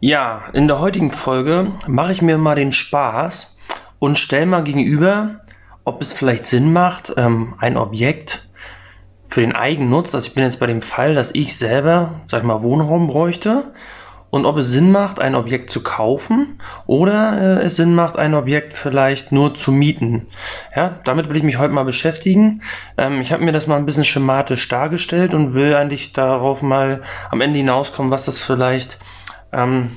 Ja, in der heutigen Folge mache ich mir mal den Spaß und stelle mal gegenüber, ob es vielleicht Sinn macht, ähm, ein Objekt für den Eigennutz, also ich bin jetzt bei dem Fall, dass ich selber, sag ich mal, Wohnraum bräuchte, und ob es Sinn macht, ein Objekt zu kaufen oder äh, es Sinn macht, ein Objekt vielleicht nur zu mieten. Ja, damit will ich mich heute mal beschäftigen. Ähm, ich habe mir das mal ein bisschen schematisch dargestellt und will eigentlich darauf mal am Ende hinauskommen, was das vielleicht ähm,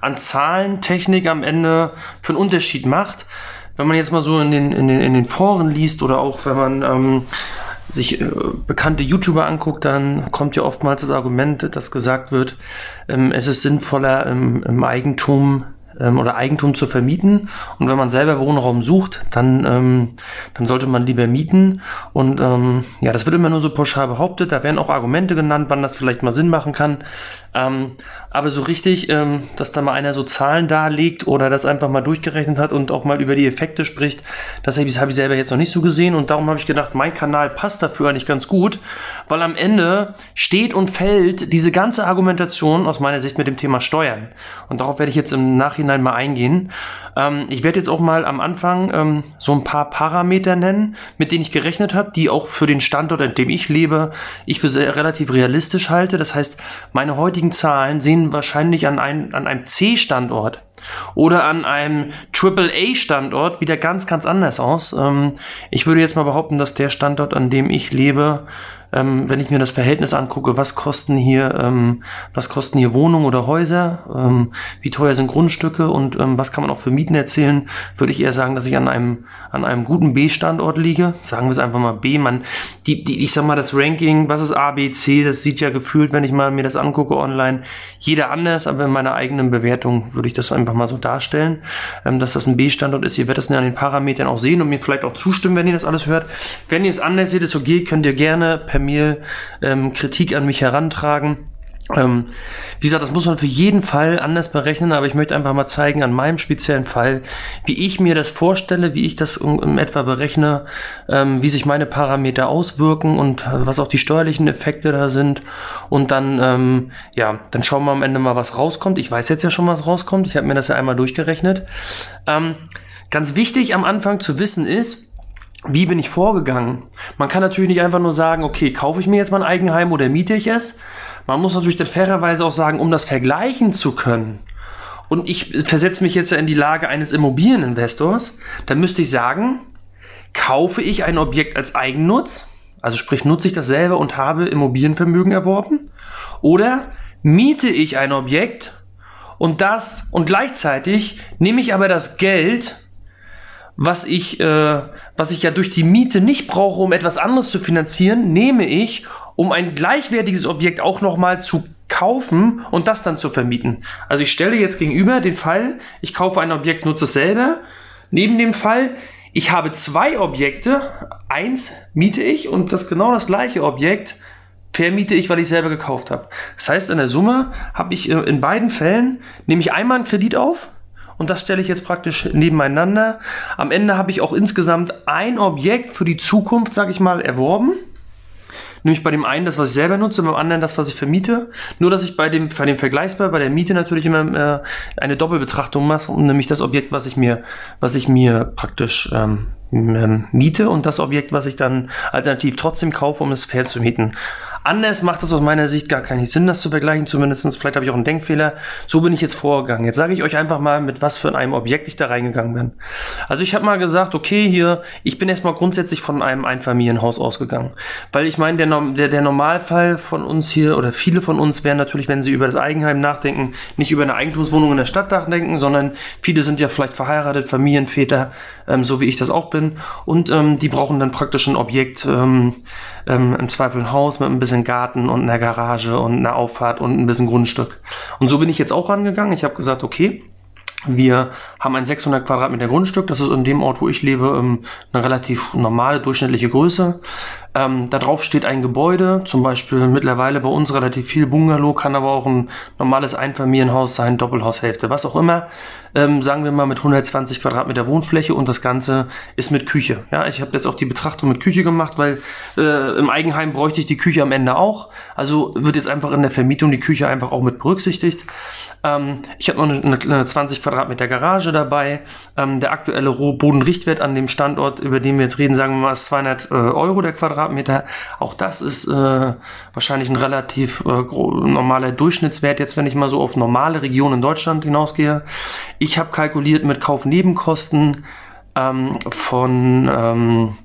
an Zahlentechnik am Ende für einen Unterschied macht. Wenn man jetzt mal so in den, in den, in den Foren liest oder auch wenn man ähm, sich äh, bekannte YouTuber anguckt, dann kommt ja oftmals das Argument, dass gesagt wird, ähm, es ist sinnvoller im, im Eigentum ähm, oder Eigentum zu vermieten. Und wenn man selber Wohnraum sucht, dann, ähm, dann sollte man lieber mieten. Und ähm, ja, das wird immer nur so pauschal behauptet. Da werden auch Argumente genannt, wann das vielleicht mal Sinn machen kann. Ähm, aber so richtig, ähm, dass da mal einer so Zahlen darlegt oder das einfach mal durchgerechnet hat und auch mal über die Effekte spricht, das habe ich, selber jetzt noch nicht so gesehen und darum habe ich gedacht, mein Kanal passt dafür eigentlich ganz gut, weil am Ende steht und fällt diese ganze Argumentation aus meiner Sicht mit dem Thema Steuern. Und darauf werde ich jetzt im Nachhinein mal eingehen. Ähm, ich werde jetzt auch mal am Anfang ähm, so ein paar Parameter nennen, mit denen ich gerechnet habe, die auch für den Standort, in dem ich lebe, ich für sehr relativ realistisch halte. Das heißt, meine heutigen Zahlen sehen wahrscheinlich an, ein, an einem C-Standort oder an einem AAA-Standort wieder ganz, ganz anders aus. Ähm, ich würde jetzt mal behaupten, dass der Standort, an dem ich lebe, ähm, wenn ich mir das Verhältnis angucke, was kosten hier, ähm, was kosten hier Wohnungen oder Häuser, ähm, wie teuer sind Grundstücke und ähm, was kann man auch für Mieten erzählen, würde ich eher sagen, dass ich an einem, an einem guten B-Standort liege. Sagen wir es einfach mal B. Man, die, die, ich sag mal, das Ranking, was ist A, B, C, das sieht ja gefühlt, wenn ich mal mir das angucke online, jeder anders, aber in meiner eigenen Bewertung würde ich das einfach mal so darstellen, ähm, dass das ein B-Standort ist. Ihr werdet das an den Parametern auch sehen und mir vielleicht auch zustimmen, wenn ihr das alles hört. Wenn ihr es anders seht, ist okay, könnt ihr gerne per Mail ähm, Kritik an mich herantragen. Ähm, wie gesagt, das muss man für jeden Fall anders berechnen, aber ich möchte einfach mal zeigen an meinem speziellen Fall, wie ich mir das vorstelle, wie ich das in, in etwa berechne, ähm, wie sich meine Parameter auswirken und was auch die steuerlichen Effekte da sind. Und dann, ähm, ja, dann schauen wir am Ende mal, was rauskommt. Ich weiß jetzt ja schon, was rauskommt. Ich habe mir das ja einmal durchgerechnet. Ähm, ganz wichtig am Anfang zu wissen ist, wie bin ich vorgegangen? Man kann natürlich nicht einfach nur sagen, okay, kaufe ich mir jetzt mein Eigenheim oder miete ich es? Man muss natürlich dann fairerweise auch sagen, um das vergleichen zu können, und ich versetze mich jetzt in die Lage eines Immobilieninvestors, dann müsste ich sagen, kaufe ich ein Objekt als Eigennutz, also sprich nutze ich das selber und habe Immobilienvermögen erworben, oder miete ich ein Objekt und das und gleichzeitig nehme ich aber das Geld was ich, äh, was ich ja durch die Miete nicht brauche, um etwas anderes zu finanzieren, nehme ich, um ein gleichwertiges Objekt auch nochmal zu kaufen und das dann zu vermieten. Also ich stelle jetzt gegenüber den Fall, ich kaufe ein Objekt, nutze es selber. Neben dem Fall, ich habe zwei Objekte, eins miete ich und das genau das gleiche Objekt vermiete ich, weil ich selber gekauft habe. Das heißt, in der Summe habe ich äh, in beiden Fällen, nehme ich einmal einen Kredit auf, und das stelle ich jetzt praktisch nebeneinander. Am Ende habe ich auch insgesamt ein Objekt für die Zukunft, sage ich mal, erworben. Nämlich bei dem einen das, was ich selber nutze, beim anderen das, was ich vermiete. Nur, dass ich bei dem, bei dem Vergleichsbar, bei der Miete natürlich immer äh, eine Doppelbetrachtung mache, nämlich das Objekt, was ich mir, was ich mir praktisch ähm, ähm, miete und das Objekt, was ich dann alternativ trotzdem kaufe, um es fair zu mieten. Anders macht es aus meiner Sicht gar keinen Sinn, das zu vergleichen, zumindest. Vielleicht habe ich auch einen Denkfehler. So bin ich jetzt vorgegangen. Jetzt sage ich euch einfach mal, mit was für einem Objekt ich da reingegangen bin. Also ich habe mal gesagt, okay, hier, ich bin erstmal grundsätzlich von einem Einfamilienhaus ausgegangen. Weil ich meine, der, der, der Normalfall von uns hier oder viele von uns werden natürlich, wenn sie über das Eigenheim nachdenken, nicht über eine Eigentumswohnung in der Stadt nachdenken, sondern viele sind ja vielleicht verheiratet, Familienväter, ähm, so wie ich das auch bin. Und ähm, die brauchen dann praktisch ein Objekt, ähm, ähm, im Zweifel ein Haus mit ein bisschen Garten und einer Garage und einer Auffahrt und ein bisschen Grundstück. Und so bin ich jetzt auch rangegangen. Ich habe gesagt, okay, wir haben ein 600 Quadratmeter Grundstück. Das ist in dem Ort, wo ich lebe, ähm, eine relativ normale, durchschnittliche Größe. Ähm, da drauf steht ein Gebäude, zum Beispiel mittlerweile bei uns relativ viel Bungalow, kann aber auch ein normales Einfamilienhaus sein, Doppelhaushälfte, was auch immer. Ähm, sagen wir mal mit 120 Quadratmeter Wohnfläche und das Ganze ist mit Küche. Ja, ich habe jetzt auch die Betrachtung mit Küche gemacht, weil äh, im Eigenheim bräuchte ich die Küche am Ende auch. Also wird jetzt einfach in der Vermietung die Küche einfach auch mit berücksichtigt. Ähm, ich habe noch eine, eine, 20 Quadratmeter Garage dabei. Ähm, der aktuelle Bodenrichtwert an dem Standort, über den wir jetzt reden, sagen wir mal, ist 200 äh, Euro der Quadratmeter. Auch das ist äh, wahrscheinlich ein relativ äh, normaler Durchschnittswert, jetzt wenn ich mal so auf normale Regionen in Deutschland hinausgehe. Ich habe kalkuliert mit Kaufnebenkosten ähm, von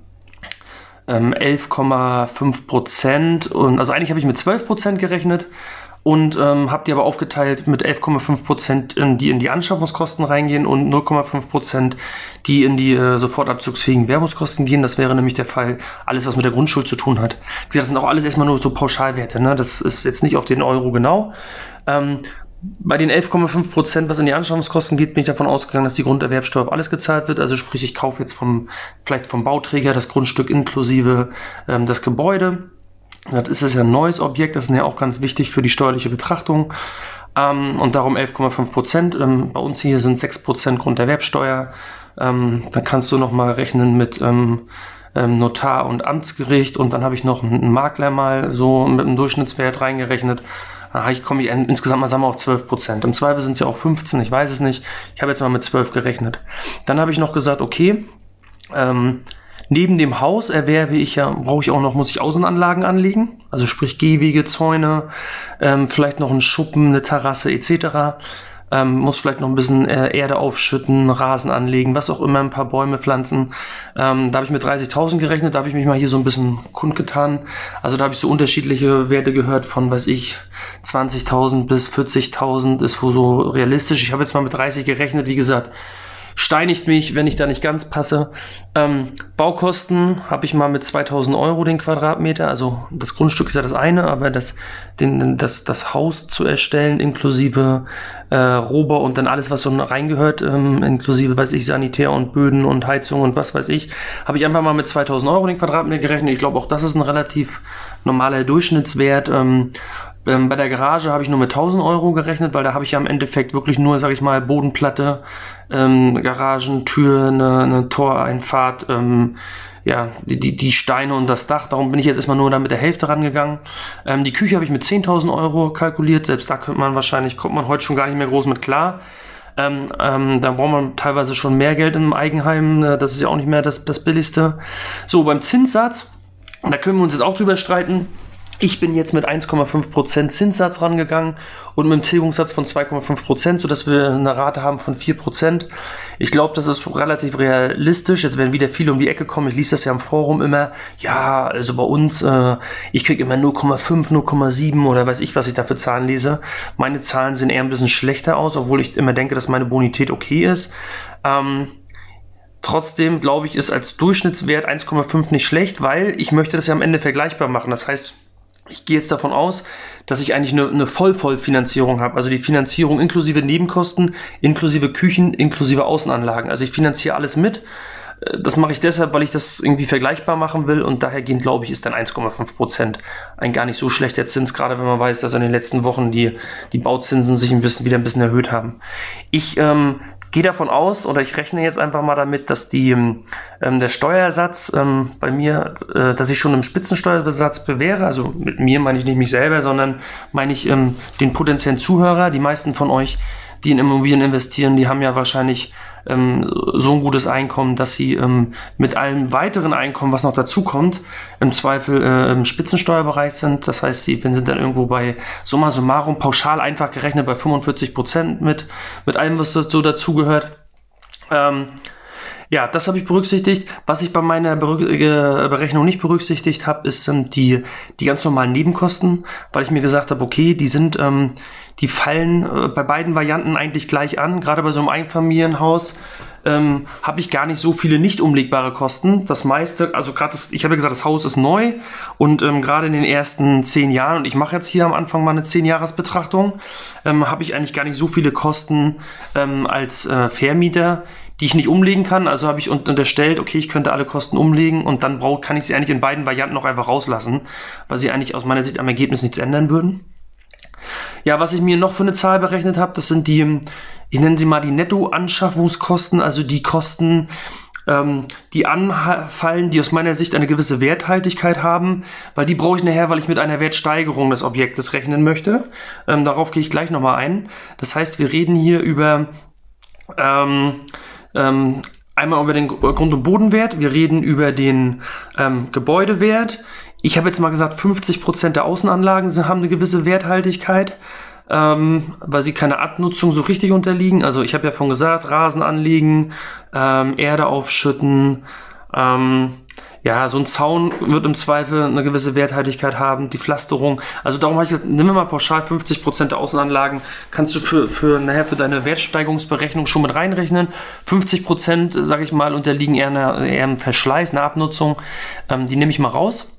ähm, 11,5 ähm, Prozent und also eigentlich habe ich mit 12 Prozent gerechnet und ähm, habe die aber aufgeteilt mit 11,5 Prozent, die in die Anschaffungskosten reingehen und 0,5 Prozent, die in die äh, sofortabzugsfähigen Werbungskosten gehen. Das wäre nämlich der Fall, alles was mit der Grundschuld zu tun hat. Das sind auch alles erstmal nur so Pauschalwerte. Ne? Das ist jetzt nicht auf den Euro genau. Ähm, bei den 11,5 Prozent, was in die Anschaffungskosten geht, bin ich davon ausgegangen, dass die Grunderwerbsteuer auf alles gezahlt wird. Also sprich, ich kaufe jetzt vom, vielleicht vom Bauträger das Grundstück inklusive ähm, das Gebäude das ist ja ein neues Objekt, das ist ja auch ganz wichtig für die steuerliche Betrachtung. Ähm, und darum 11,5 Prozent. Ähm, bei uns hier sind 6 Prozent Grunderwerbsteuer. Ähm, dann kannst du nochmal rechnen mit ähm, ähm, Notar und Amtsgericht und dann habe ich noch einen Makler mal so mit einem Durchschnittswert reingerechnet. Da ich komme insgesamt mal sagen wir auf 12 Prozent. Im Zweifel sind es ja auch 15, ich weiß es nicht. Ich habe jetzt mal mit 12 gerechnet. Dann habe ich noch gesagt, okay, ähm, Neben dem Haus erwerbe ich ja, brauche ich auch noch, muss ich Außenanlagen anlegen, also sprich Gehwege, Zäune, ähm, vielleicht noch einen Schuppen, eine Terrasse etc. Ähm, muss vielleicht noch ein bisschen äh, Erde aufschütten, Rasen anlegen, was auch immer, ein paar Bäume pflanzen. Ähm, da habe ich mit 30.000 gerechnet, da habe ich mich mal hier so ein bisschen kundgetan. Also da habe ich so unterschiedliche Werte gehört von, weiß ich, 20.000 bis 40.000 ist so realistisch. Ich habe jetzt mal mit 30 gerechnet, wie gesagt, steinigt mich, wenn ich da nicht ganz passe. Ähm, Baukosten habe ich mal mit 2000 Euro den Quadratmeter. Also das Grundstück ist ja das eine, aber das, den, das, das Haus zu erstellen, inklusive äh, Rohbau und dann alles, was so reingehört, ähm, inklusive, weiß ich, Sanitär und Böden und Heizung und was weiß ich, habe ich einfach mal mit 2000 Euro den Quadratmeter gerechnet. Ich glaube, auch das ist ein relativ normaler Durchschnittswert. Ähm, ähm, bei der Garage habe ich nur mit 1000 Euro gerechnet, weil da habe ich ja im Endeffekt wirklich nur, sage ich mal, Bodenplatte, ähm, Garagentür, eine, eine Toreinfahrt, ähm, ja, die, die, die Steine und das Dach. Darum bin ich jetzt erstmal nur da mit der Hälfte rangegangen. Ähm, die Küche habe ich mit 10.000 Euro kalkuliert. Selbst da könnte man wahrscheinlich, kommt man heute schon gar nicht mehr groß mit klar. Ähm, ähm, da braucht man teilweise schon mehr Geld im Eigenheim. Äh, das ist ja auch nicht mehr das, das Billigste. So, beim Zinssatz, da können wir uns jetzt auch drüber streiten. Ich bin jetzt mit 1,5% Zinssatz rangegangen und mit einem Tilgungssatz von 2,5%, sodass wir eine Rate haben von 4%. Ich glaube, das ist relativ realistisch. Jetzt werden wieder viele um die Ecke kommen. Ich lese das ja im Forum immer. Ja, also bei uns, äh, ich kriege immer 0,5, 0,7 oder weiß ich, was ich da für Zahlen lese. Meine Zahlen sehen eher ein bisschen schlechter aus, obwohl ich immer denke, dass meine Bonität okay ist. Ähm, Trotzdem glaube ich, ist als Durchschnittswert 1,5 nicht schlecht, weil ich möchte das ja am Ende vergleichbar machen. Das heißt, ich gehe jetzt davon aus, dass ich eigentlich eine, eine Voll-Voll-Finanzierung habe. Also die Finanzierung inklusive Nebenkosten, inklusive Küchen, inklusive Außenanlagen. Also ich finanziere alles mit. Das mache ich deshalb, weil ich das irgendwie vergleichbar machen will und dahergehend glaube ich, ist dann 1,5% ein gar nicht so schlechter Zins, gerade wenn man weiß, dass in den letzten Wochen die, die Bauzinsen sich ein bisschen, wieder ein bisschen erhöht haben. Ich ähm, gehe davon aus oder ich rechne jetzt einfach mal damit, dass die, ähm, der Steuersatz ähm, bei mir, äh, dass ich schon im Spitzensteuersatz bewähre. Also mit mir meine ich nicht mich selber, sondern meine ich ähm, den potenziellen Zuhörer. Die meisten von euch, die in Immobilien investieren, die haben ja wahrscheinlich ähm, so ein gutes Einkommen, dass sie ähm, mit allem weiteren Einkommen, was noch dazu kommt, im Zweifel äh, im Spitzensteuerbereich sind. Das heißt, sie sind dann irgendwo bei summa summarum pauschal einfach gerechnet bei 45 Prozent mit, mit allem, was so dazugehört. Ähm, ja, das habe ich berücksichtigt. Was ich bei meiner äh, Berechnung nicht berücksichtigt habe, ist ähm, die, die ganz normalen Nebenkosten, weil ich mir gesagt habe, okay, die sind ähm, die fallen äh, bei beiden Varianten eigentlich gleich an. Gerade bei so einem Einfamilienhaus ähm, habe ich gar nicht so viele nicht umlegbare Kosten. Das meiste, also gerade, ich habe ja gesagt, das Haus ist neu und ähm, gerade in den ersten zehn Jahren, und ich mache jetzt hier am Anfang mal eine zehn Jahresbetrachtung, ähm, habe ich eigentlich gar nicht so viele Kosten ähm, als äh, Vermieter, die ich nicht umlegen kann. Also habe ich unterstellt, okay, ich könnte alle Kosten umlegen und dann brauch, kann ich sie eigentlich in beiden Varianten noch einfach rauslassen, weil sie eigentlich aus meiner Sicht am Ergebnis nichts ändern würden. Ja, was ich mir noch für eine Zahl berechnet habe, das sind die, ich nenne sie mal die Nettoanschaffungskosten, also die Kosten, ähm, die anfallen, die aus meiner Sicht eine gewisse Werthaltigkeit haben, weil die brauche ich nachher, weil ich mit einer Wertsteigerung des Objektes rechnen möchte. Ähm, darauf gehe ich gleich nochmal ein. Das heißt, wir reden hier über ähm, ähm, einmal über den Grund- und Bodenwert, wir reden über den ähm, Gebäudewert. Ich habe jetzt mal gesagt, 50% der Außenanlagen haben eine gewisse Werthaltigkeit ähm, weil sie keiner Abnutzung so richtig unterliegen. Also ich habe ja schon gesagt, Rasen anlegen, ähm, Erde aufschütten, ähm, ja, so ein Zaun wird im Zweifel eine gewisse Werthaltigkeit haben, die Pflasterung. Also darum habe ich gesagt, nimm mal pauschal 50% der Außenanlagen, kannst du für, für, nachher für deine Wertsteigerungsberechnung schon mit reinrechnen. 50%, sage ich mal, unterliegen eher, einer, eher einem Verschleiß, einer Abnutzung. Ähm, die nehme ich mal raus.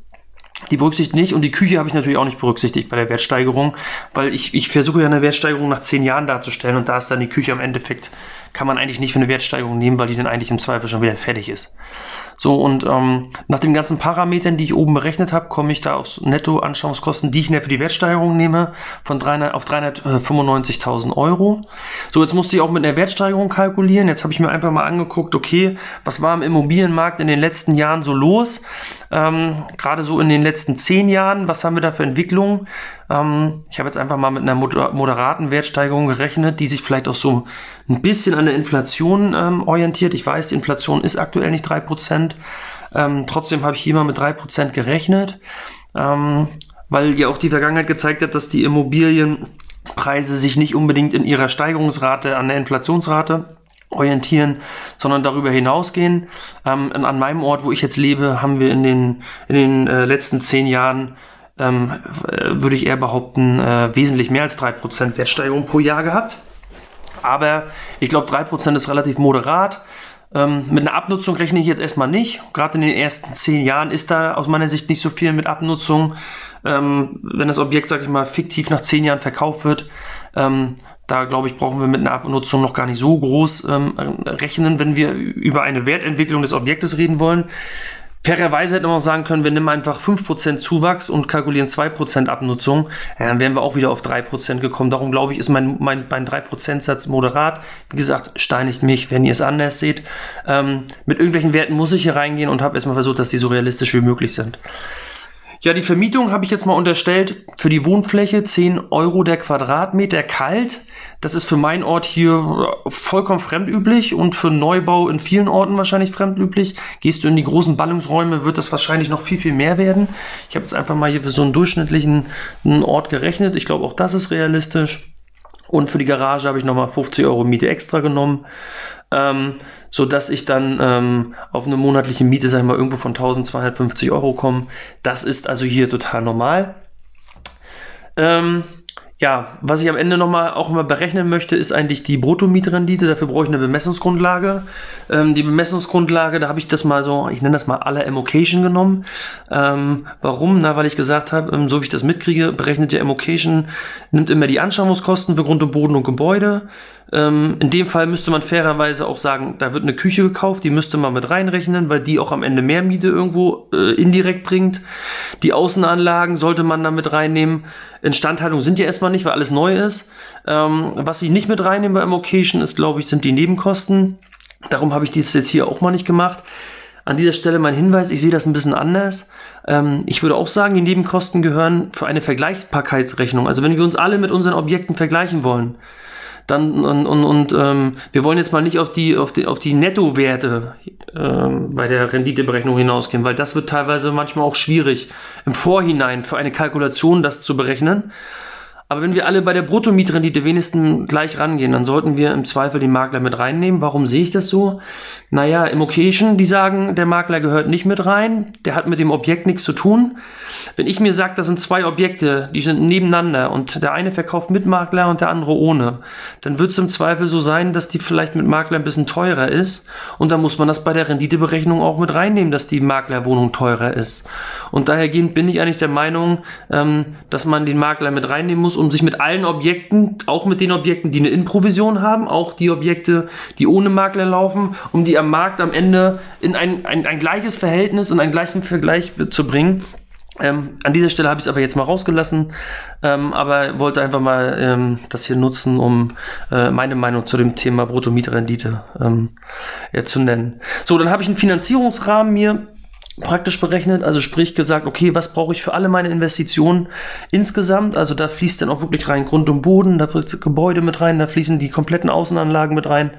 Die berücksichtigt nicht und die Küche habe ich natürlich auch nicht berücksichtigt bei der Wertsteigerung, weil ich, ich versuche ja eine Wertsteigerung nach zehn Jahren darzustellen und da ist dann die Küche am Endeffekt, kann man eigentlich nicht für eine Wertsteigerung nehmen, weil die dann eigentlich im Zweifel schon wieder fertig ist. So, und ähm, nach den ganzen Parametern, die ich oben berechnet habe, komme ich da aufs Nettoanschauungskosten, die ich für die Wertsteigerung nehme, von 300 auf 395.000 Euro. So, jetzt musste ich auch mit einer Wertsteigerung kalkulieren. Jetzt habe ich mir einfach mal angeguckt, okay, was war im Immobilienmarkt in den letzten Jahren so los? Ähm, Gerade so in den letzten zehn Jahren, was haben wir da für Entwicklungen? Ähm, ich habe jetzt einfach mal mit einer moderaten Wertsteigerung gerechnet, die sich vielleicht auch so ein bisschen an der Inflation ähm, orientiert. Ich weiß, die Inflation ist aktuell nicht 3%. Ähm, trotzdem habe ich hier mal mit 3% gerechnet, ähm, weil ja auch die Vergangenheit gezeigt hat, dass die Immobilienpreise sich nicht unbedingt in ihrer Steigerungsrate an der Inflationsrate orientieren, sondern darüber hinausgehen. Ähm, an meinem Ort, wo ich jetzt lebe, haben wir in den, in den äh, letzten zehn Jahren, ähm, äh, würde ich eher behaupten, äh, wesentlich mehr als 3% Wertsteigerung pro Jahr gehabt. Aber ich glaube, 3% ist relativ moderat. Ähm, mit einer Abnutzung rechne ich jetzt erstmal nicht. Gerade in den ersten zehn Jahren ist da aus meiner Sicht nicht so viel mit Abnutzung. Ähm, wenn das Objekt, sage ich mal, fiktiv nach zehn Jahren verkauft wird, ähm, da glaube ich, brauchen wir mit einer Abnutzung noch gar nicht so groß ähm, rechnen, wenn wir über eine Wertentwicklung des Objektes reden wollen. Fairerweise hätte man auch sagen können, wir nehmen einfach 5% Zuwachs und kalkulieren 2% Abnutzung. Ja, dann wären wir auch wieder auf 3% gekommen. Darum glaube ich, ist mein, mein, mein 3%-Satz moderat. Wie gesagt, steinigt mich, wenn ihr es anders seht. Ähm, mit irgendwelchen Werten muss ich hier reingehen und habe erstmal versucht, dass die so realistisch wie möglich sind. Ja, die Vermietung habe ich jetzt mal unterstellt für die Wohnfläche 10 Euro der Quadratmeter kalt. Das ist für meinen Ort hier vollkommen fremdüblich und für Neubau in vielen Orten wahrscheinlich fremdüblich. Gehst du in die großen Ballungsräume, wird das wahrscheinlich noch viel, viel mehr werden. Ich habe jetzt einfach mal hier für so einen durchschnittlichen Ort gerechnet. Ich glaube, auch das ist realistisch. Und für die Garage habe ich nochmal 50 Euro Miete extra genommen ähm, so dass ich dann ähm, auf eine monatliche Miete, sag ich mal, irgendwo von 1250 Euro komme. Das ist also hier total normal. Ähm, ja, was ich am Ende nochmal auch mal berechnen möchte, ist eigentlich die Bruttomietrendite. Dafür brauche ich eine Bemessungsgrundlage. Ähm, die Bemessungsgrundlage, da habe ich das mal so, ich nenne das mal aller Emmocation genommen. Ähm, warum? Na, weil ich gesagt habe, ähm, so wie ich das mitkriege, berechnet der Emmocation, nimmt immer die Anschaffungskosten für Grund und Boden und Gebäude, ähm, in dem Fall müsste man fairerweise auch sagen, da wird eine Küche gekauft, die müsste man mit reinrechnen, weil die auch am Ende mehr Miete irgendwo äh, indirekt bringt. Die Außenanlagen sollte man da mit reinnehmen. Instandhaltung sind ja erstmal nicht, weil alles neu ist. Ähm, was ich nicht mit reinnehme beim Occasion ist, glaube ich, sind die Nebenkosten. Darum habe ich das jetzt hier auch mal nicht gemacht. An dieser Stelle mein Hinweis, ich sehe das ein bisschen anders. Ähm, ich würde auch sagen, die Nebenkosten gehören für eine Vergleichbarkeitsrechnung. Also wenn wir uns alle mit unseren Objekten vergleichen wollen, dann und, und, und ähm, wir wollen jetzt mal nicht auf die, auf die, auf die Nettowerte ähm, bei der Renditeberechnung hinausgehen, weil das wird teilweise manchmal auch schwierig, im Vorhinein für eine Kalkulation das zu berechnen. Aber wenn wir alle bei der Bruttomietrendite wenigstens gleich rangehen, dann sollten wir im Zweifel den Makler mit reinnehmen. Warum sehe ich das so? Naja, im Occasion, die sagen, der Makler gehört nicht mit rein, der hat mit dem Objekt nichts zu tun. Wenn ich mir sage, das sind zwei Objekte, die sind nebeneinander und der eine verkauft mit Makler und der andere ohne, dann wird es im Zweifel so sein, dass die vielleicht mit Makler ein bisschen teurer ist und dann muss man das bei der Renditeberechnung auch mit reinnehmen, dass die Maklerwohnung teurer ist. Und dahergehend bin ich eigentlich der Meinung, ähm, dass man den Makler mit reinnehmen muss um sich mit allen Objekten, auch mit den Objekten, die eine Innenprovision haben, auch die Objekte, die ohne Makler laufen, um die am Markt am Ende in ein, ein, ein gleiches Verhältnis und einen gleichen Vergleich zu bringen. Ähm, an dieser Stelle habe ich es aber jetzt mal rausgelassen, ähm, aber wollte einfach mal ähm, das hier nutzen, um äh, meine Meinung zu dem Thema Bruttomietrendite ähm, ja, zu nennen. So, dann habe ich einen Finanzierungsrahmen mir praktisch berechnet, also sprich gesagt, okay, was brauche ich für alle meine Investitionen insgesamt? Also da fließt dann auch wirklich rein Grund und Boden, da fließt Gebäude mit rein, da fließen die kompletten Außenanlagen mit rein.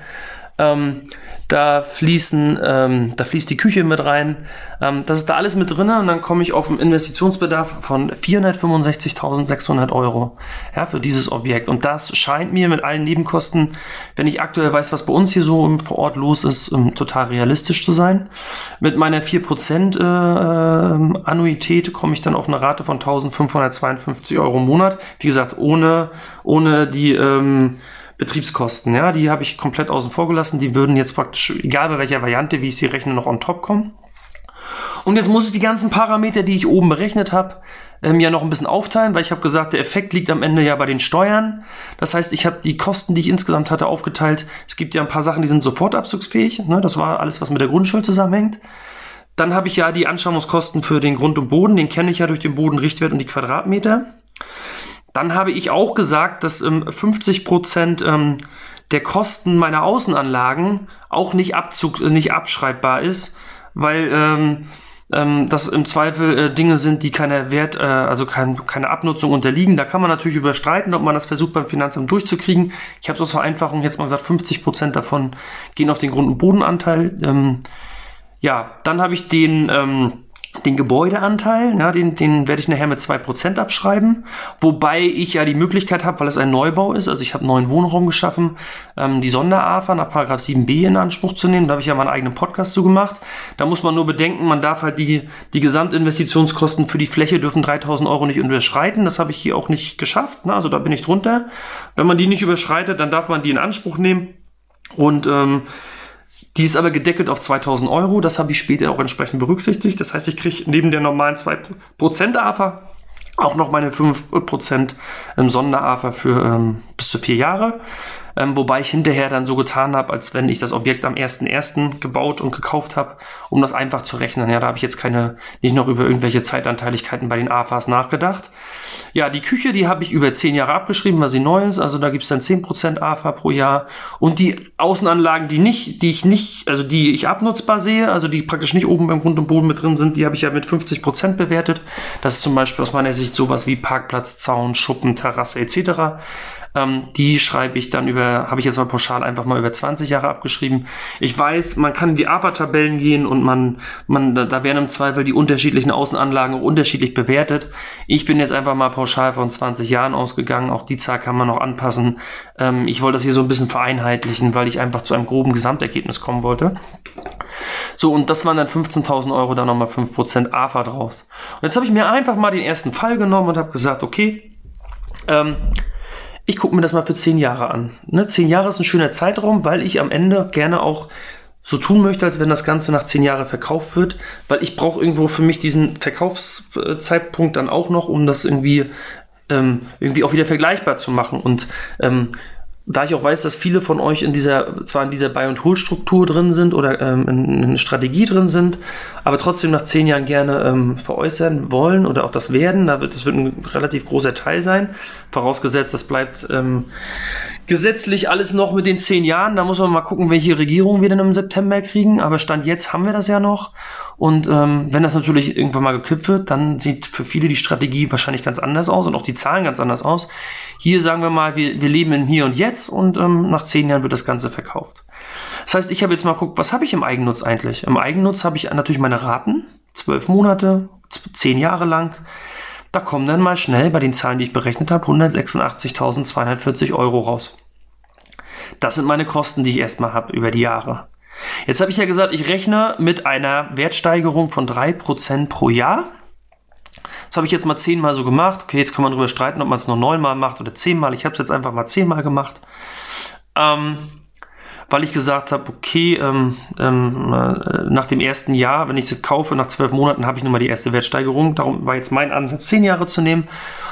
Ähm, da fließen, ähm, da fließt die Küche mit rein. Ähm, das ist da alles mit drin und dann komme ich auf einen Investitionsbedarf von 465.600 Euro ja, für dieses Objekt. Und das scheint mir mit allen Nebenkosten, wenn ich aktuell weiß, was bei uns hier so vor Ort los ist, um, ähm, total realistisch zu sein. Mit meiner 4% äh, äh, Annuität komme ich dann auf eine Rate von 1.552 Euro im Monat. Wie gesagt, ohne, ohne die ähm, Betriebskosten, ja, die habe ich komplett außen vor gelassen. Die würden jetzt praktisch, egal bei welcher Variante, wie ich sie rechne, noch on top kommen. Und jetzt muss ich die ganzen Parameter, die ich oben berechnet habe, ähm, ja noch ein bisschen aufteilen, weil ich habe gesagt, der Effekt liegt am Ende ja bei den Steuern. Das heißt, ich habe die Kosten, die ich insgesamt hatte, aufgeteilt. Es gibt ja ein paar Sachen, die sind sofort abzugsfähig. Ne? Das war alles, was mit der Grundschuld zusammenhängt. Dann habe ich ja die Anschaffungskosten für den Grund und Boden, den kenne ich ja durch den Bodenrichtwert und die Quadratmeter. Dann habe ich auch gesagt, dass ähm, 50 Prozent ähm, der Kosten meiner Außenanlagen auch nicht, Abzug, äh, nicht abschreibbar ist, weil ähm, ähm, das im Zweifel äh, Dinge sind, die keine Wert, äh, also kein, keine Abnutzung unterliegen. Da kann man natürlich überstreiten, ob man das versucht beim Finanzamt durchzukriegen. Ich habe zur Vereinfachung jetzt mal gesagt, 50 Prozent davon gehen auf den Grund- und Bodenanteil. Ähm, ja, dann habe ich den ähm, den Gebäudeanteil, ja, den, den werde ich nachher mit 2% abschreiben, wobei ich ja die Möglichkeit habe, weil es ein Neubau ist, also ich habe neuen Wohnraum geschaffen, ähm, die Sonderafa nach 7b in Anspruch zu nehmen. Da habe ich ja meinen eigenen Podcast zu gemacht. Da muss man nur bedenken, man darf halt die, die Gesamtinvestitionskosten für die Fläche dürfen 3000 Euro nicht überschreiten. Das habe ich hier auch nicht geschafft, ne? also da bin ich drunter. Wenn man die nicht überschreitet, dann darf man die in Anspruch nehmen und ähm, die ist aber gedeckelt auf 2000 Euro. Das habe ich später auch entsprechend berücksichtigt. Das heißt, ich kriege neben der normalen 2% AFA auch noch meine 5% Sonderafa für ähm, bis zu vier Jahre ähm, wobei ich hinterher dann so getan habe, als wenn ich das Objekt am 1.1. gebaut und gekauft habe, um das einfach zu rechnen. Ja, da habe ich jetzt keine, nicht noch über irgendwelche Zeitanteiligkeiten bei den AFAs nachgedacht. Ja, die Küche, die habe ich über 10 Jahre abgeschrieben, weil sie neu ist. Also da gibt es dann 10% AFA pro Jahr. Und die Außenanlagen, die nicht, die ich nicht, also die ich abnutzbar sehe, also die praktisch nicht oben beim Grund und Boden mit drin sind, die habe ich ja mit 50% bewertet. Das ist zum Beispiel aus meiner Sicht sowas wie Parkplatz, Zaun, Schuppen, Terrasse etc. Ähm, die schreibe ich dann über, habe ich jetzt mal pauschal einfach mal über 20 Jahre abgeschrieben. Ich weiß, man kann in die APA-Tabellen gehen und man, man, da, da werden im Zweifel die unterschiedlichen Außenanlagen unterschiedlich bewertet. Ich bin jetzt einfach mal pauschal von 20 Jahren ausgegangen. Auch die Zahl kann man noch anpassen. Ähm, ich wollte das hier so ein bisschen vereinheitlichen, weil ich einfach zu einem groben Gesamtergebnis kommen wollte. So, und das waren dann 15.000 Euro, dann nochmal 5% AFA draus. Und jetzt habe ich mir einfach mal den ersten Fall genommen und habe gesagt, okay, ähm, ich gucke mir das mal für zehn Jahre an. Ne? Zehn Jahre ist ein schöner Zeitraum, weil ich am Ende gerne auch so tun möchte, als wenn das Ganze nach zehn Jahren verkauft wird, weil ich brauche irgendwo für mich diesen Verkaufszeitpunkt dann auch noch, um das irgendwie ähm, irgendwie auch wieder vergleichbar zu machen. Und ähm, da ich auch weiß, dass viele von euch in dieser, zwar in dieser Buy- und Hold-Struktur drin sind oder ähm, in, in Strategie drin sind, aber trotzdem nach zehn Jahren gerne ähm, veräußern wollen oder auch das werden, da wird, das wird ein relativ großer Teil sein, vorausgesetzt, das bleibt ähm, gesetzlich alles noch mit den zehn Jahren, da muss man mal gucken, welche Regierung wir denn im September kriegen, aber Stand jetzt haben wir das ja noch. Und ähm, wenn das natürlich irgendwann mal gekippt wird, dann sieht für viele die Strategie wahrscheinlich ganz anders aus und auch die Zahlen ganz anders aus. Hier sagen wir mal, wir, wir leben in Hier und Jetzt und ähm, nach zehn Jahren wird das Ganze verkauft. Das heißt, ich habe jetzt mal geguckt, was habe ich im Eigennutz eigentlich? Im Eigennutz habe ich natürlich meine Raten, zwölf Monate, zehn Jahre lang. Da kommen dann mal schnell bei den Zahlen, die ich berechnet habe, 186.240 Euro raus. Das sind meine Kosten, die ich erstmal habe über die Jahre. Jetzt habe ich ja gesagt, ich rechne mit einer Wertsteigerung von 3% pro Jahr. Das habe ich jetzt mal zehnmal so gemacht. Okay, jetzt kann man darüber streiten, ob man es noch neunmal macht oder zehnmal. Ich habe es jetzt einfach mal zehnmal gemacht. Ähm, weil ich gesagt habe, okay, ähm, ähm, äh, nach dem ersten Jahr, wenn ich sie kaufe, nach zwölf Monaten habe ich nun mal die erste Wertsteigerung. Darum war jetzt mein Ansatz, zehn Jahre zu nehmen.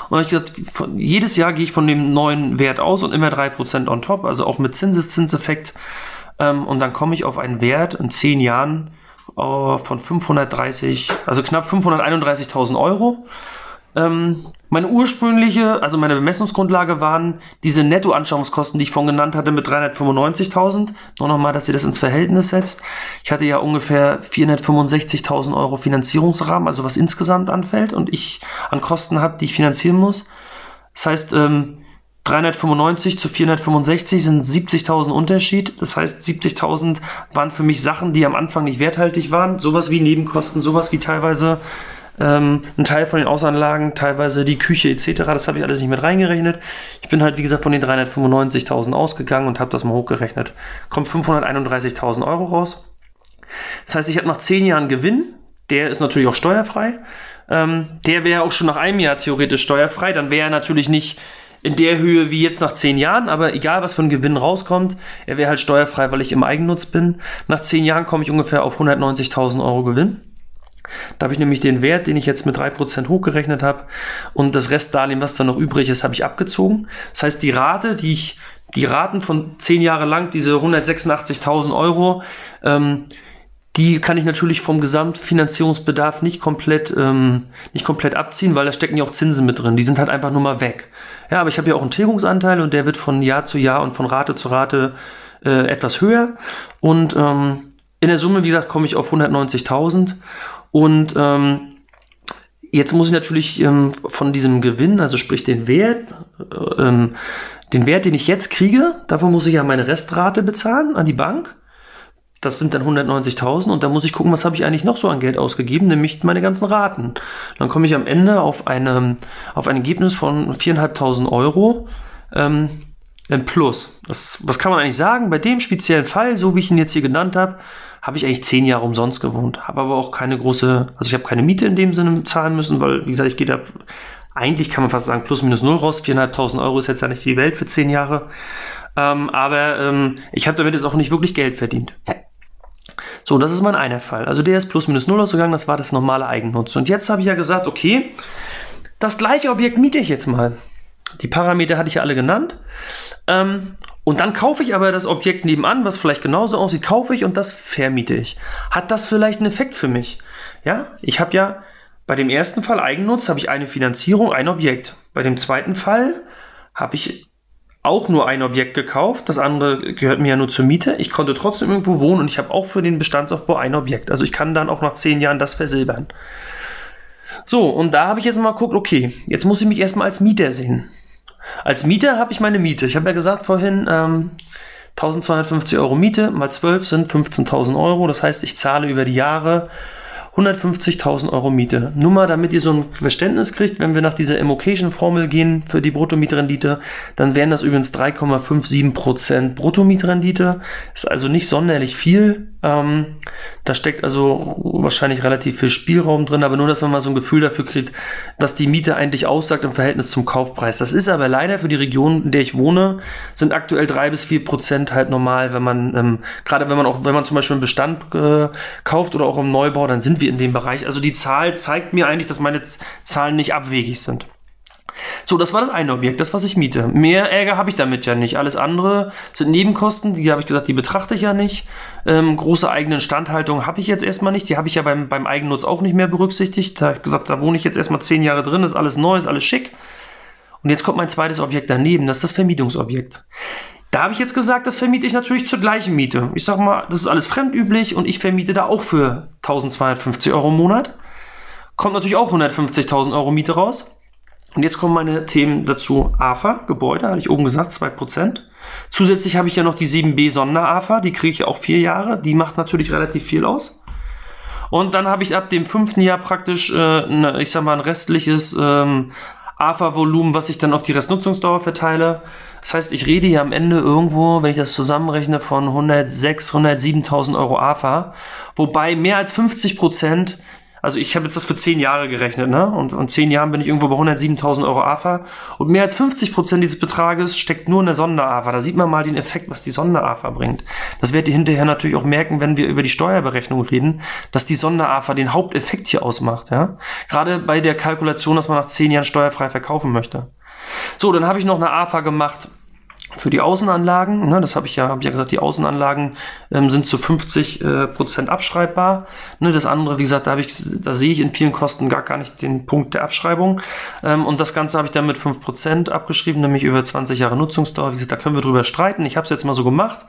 Und ich gesagt, von, jedes Jahr gehe ich von dem neuen Wert aus und immer drei Prozent on top, also auch mit Zinseszinseffekt. Ähm, und dann komme ich auf einen Wert in zehn Jahren äh, von 530, also knapp 531.000 Euro. Ähm, meine ursprüngliche, also meine Bemessungsgrundlage waren diese Nettoanschaffungskosten, die ich vorhin genannt hatte, mit 395.000. Nur nochmal, dass ihr das ins Verhältnis setzt. Ich hatte ja ungefähr 465.000 Euro Finanzierungsrahmen, also was insgesamt anfällt und ich an Kosten habe, die ich finanzieren muss. Das heißt, ähm, 395 zu 465 sind 70.000 Unterschied. Das heißt, 70.000 waren für mich Sachen, die am Anfang nicht werthaltig waren. Sowas wie Nebenkosten, sowas wie teilweise ähm, ein Teil von den Außanlagen, teilweise die Küche etc. Das habe ich alles nicht mit reingerechnet. Ich bin halt, wie gesagt, von den 395.000 ausgegangen und habe das mal hochgerechnet. Kommt 531.000 Euro raus. Das heißt, ich habe nach 10 Jahren Gewinn. Der ist natürlich auch steuerfrei. Ähm, der wäre auch schon nach einem Jahr theoretisch steuerfrei. Dann wäre er natürlich nicht in der Höhe wie jetzt nach 10 Jahren, aber egal was von Gewinn rauskommt, er wäre halt steuerfrei, weil ich im Eigennutz bin. Nach 10 Jahren komme ich ungefähr auf 190.000 Euro Gewinn. Da habe ich nämlich den Wert, den ich jetzt mit 3% hochgerechnet habe und das Restdarlehen, was da noch übrig ist, habe ich abgezogen. Das heißt, die Rate, die ich, die Raten von 10 Jahre lang, diese 186.000 Euro, ähm, die kann ich natürlich vom Gesamtfinanzierungsbedarf nicht komplett, ähm, nicht komplett abziehen, weil da stecken ja auch Zinsen mit drin. Die sind halt einfach nur mal weg. Ja, aber ich habe ja auch einen Tilgungsanteil und der wird von Jahr zu Jahr und von Rate zu Rate äh, etwas höher. Und ähm, in der Summe, wie gesagt, komme ich auf 190.000 und ähm, jetzt muss ich natürlich ähm, von diesem Gewinn, also sprich den Wert, äh, ähm, den Wert, den ich jetzt kriege, davon muss ich ja meine Restrate bezahlen an die Bank. Das sind dann 190.000 und da muss ich gucken, was habe ich eigentlich noch so an Geld ausgegeben, nämlich meine ganzen Raten. Dann komme ich am Ende auf, eine, auf ein Ergebnis von 4.500 Euro ähm, im Plus. Das, was kann man eigentlich sagen? Bei dem speziellen Fall, so wie ich ihn jetzt hier genannt habe, habe ich eigentlich zehn Jahre umsonst gewohnt. Habe aber auch keine große, also ich habe keine Miete in dem Sinne zahlen müssen, weil, wie gesagt, ich gehe da, eigentlich kann man fast sagen, plus minus null raus. 4.500 Euro ist jetzt ja nicht die Welt für zehn Jahre. Ähm, aber ähm, ich habe damit jetzt auch nicht wirklich Geld verdient. So, das ist mein einer Fall. Also der ist plus minus null ausgegangen, das war das normale Eigennutz. Und jetzt habe ich ja gesagt, okay, das gleiche Objekt miete ich jetzt mal. Die Parameter hatte ich ja alle genannt. Ähm, und dann kaufe ich aber das Objekt nebenan, was vielleicht genauso aussieht, kaufe ich und das vermiete ich. Hat das vielleicht einen Effekt für mich? Ja, ich habe ja bei dem ersten Fall Eigennutz, habe ich eine Finanzierung, ein Objekt. Bei dem zweiten Fall habe ich auch nur ein Objekt gekauft, das andere gehört mir ja nur zur Miete. Ich konnte trotzdem irgendwo wohnen und ich habe auch für den Bestandsaufbau ein Objekt. Also ich kann dann auch nach zehn Jahren das versilbern. So, und da habe ich jetzt mal geguckt, okay, jetzt muss ich mich erstmal als Mieter sehen. Als Mieter habe ich meine Miete. Ich habe ja gesagt vorhin, ähm, 1250 Euro Miete mal 12 sind 15.000 Euro. Das heißt, ich zahle über die Jahre 150.000 Euro Miete. Nur mal, damit ihr so ein Verständnis kriegt, wenn wir nach dieser Immocation-Formel gehen für die Bruttomietrendite, dann wären das übrigens 3,57% Bruttomietrendite. Ist also nicht sonderlich viel. Ähm, da steckt also wahrscheinlich relativ viel Spielraum drin, aber nur, dass man mal so ein Gefühl dafür kriegt, was die Miete eigentlich aussagt im Verhältnis zum Kaufpreis. Das ist aber leider für die Region, in der ich wohne, sind aktuell drei bis vier Prozent halt normal, wenn man, ähm, gerade wenn man auch, wenn man zum Beispiel einen Bestand äh, kauft oder auch im Neubau, dann sind wir in dem Bereich. Also die Zahl zeigt mir eigentlich, dass meine Zahlen nicht abwegig sind. So, das war das eine Objekt, das, was ich miete. Mehr Ärger habe ich damit ja nicht. Alles andere sind Nebenkosten, die habe ich gesagt, die betrachte ich ja nicht. Ähm, große eigene Instandhaltung habe ich jetzt erstmal nicht. Die habe ich ja beim, beim Eigennutz auch nicht mehr berücksichtigt. Da habe ich gesagt, da wohne ich jetzt erstmal zehn Jahre drin, ist alles neu, ist alles schick. Und jetzt kommt mein zweites Objekt daneben, das ist das Vermietungsobjekt. Da habe ich jetzt gesagt, das vermiete ich natürlich zur gleichen Miete. Ich sage mal, das ist alles fremdüblich und ich vermiete da auch für 1250 Euro im Monat. Kommt natürlich auch 150.000 Euro Miete raus. Und jetzt kommen meine Themen dazu. AFA, Gebäude, hatte ich oben gesagt, 2%. Zusätzlich habe ich ja noch die 7b Sonder-AFA, die kriege ich auch vier Jahre. Die macht natürlich relativ viel aus. Und dann habe ich ab dem fünften Jahr praktisch, äh, eine, ich sag mal, ein restliches ähm, AFA-Volumen, was ich dann auf die Restnutzungsdauer verteile. Das heißt, ich rede hier am Ende irgendwo, wenn ich das zusammenrechne, von 106, 107.000 Euro AFA, wobei mehr als 50 Prozent also ich habe jetzt das für zehn Jahre gerechnet, ne? Und in zehn Jahren bin ich irgendwo bei 107.000 Euro AFA. Und mehr als 50 Prozent dieses Betrages steckt nur in der Sonder-AFA. Da sieht man mal den Effekt, was die Sonder-AFA bringt. Das werdet ihr hinterher natürlich auch merken, wenn wir über die Steuerberechnung reden, dass die Sonder-AFA den Haupteffekt hier ausmacht, ja? Gerade bei der Kalkulation, dass man nach zehn Jahren steuerfrei verkaufen möchte. So, dann habe ich noch eine AFA gemacht für die Außenanlagen, ne, das habe ich ja, habe ich ja gesagt, die Außenanlagen ähm, sind zu 50 äh, Prozent abschreibbar. Ne, das andere, wie gesagt, da, da sehe ich in vielen Kosten gar, gar nicht den Punkt der Abschreibung. Ähm, und das Ganze habe ich dann mit 5 Prozent abgeschrieben, nämlich über 20 Jahre Nutzungsdauer. Wie gesagt, da können wir drüber streiten. Ich habe es jetzt mal so gemacht.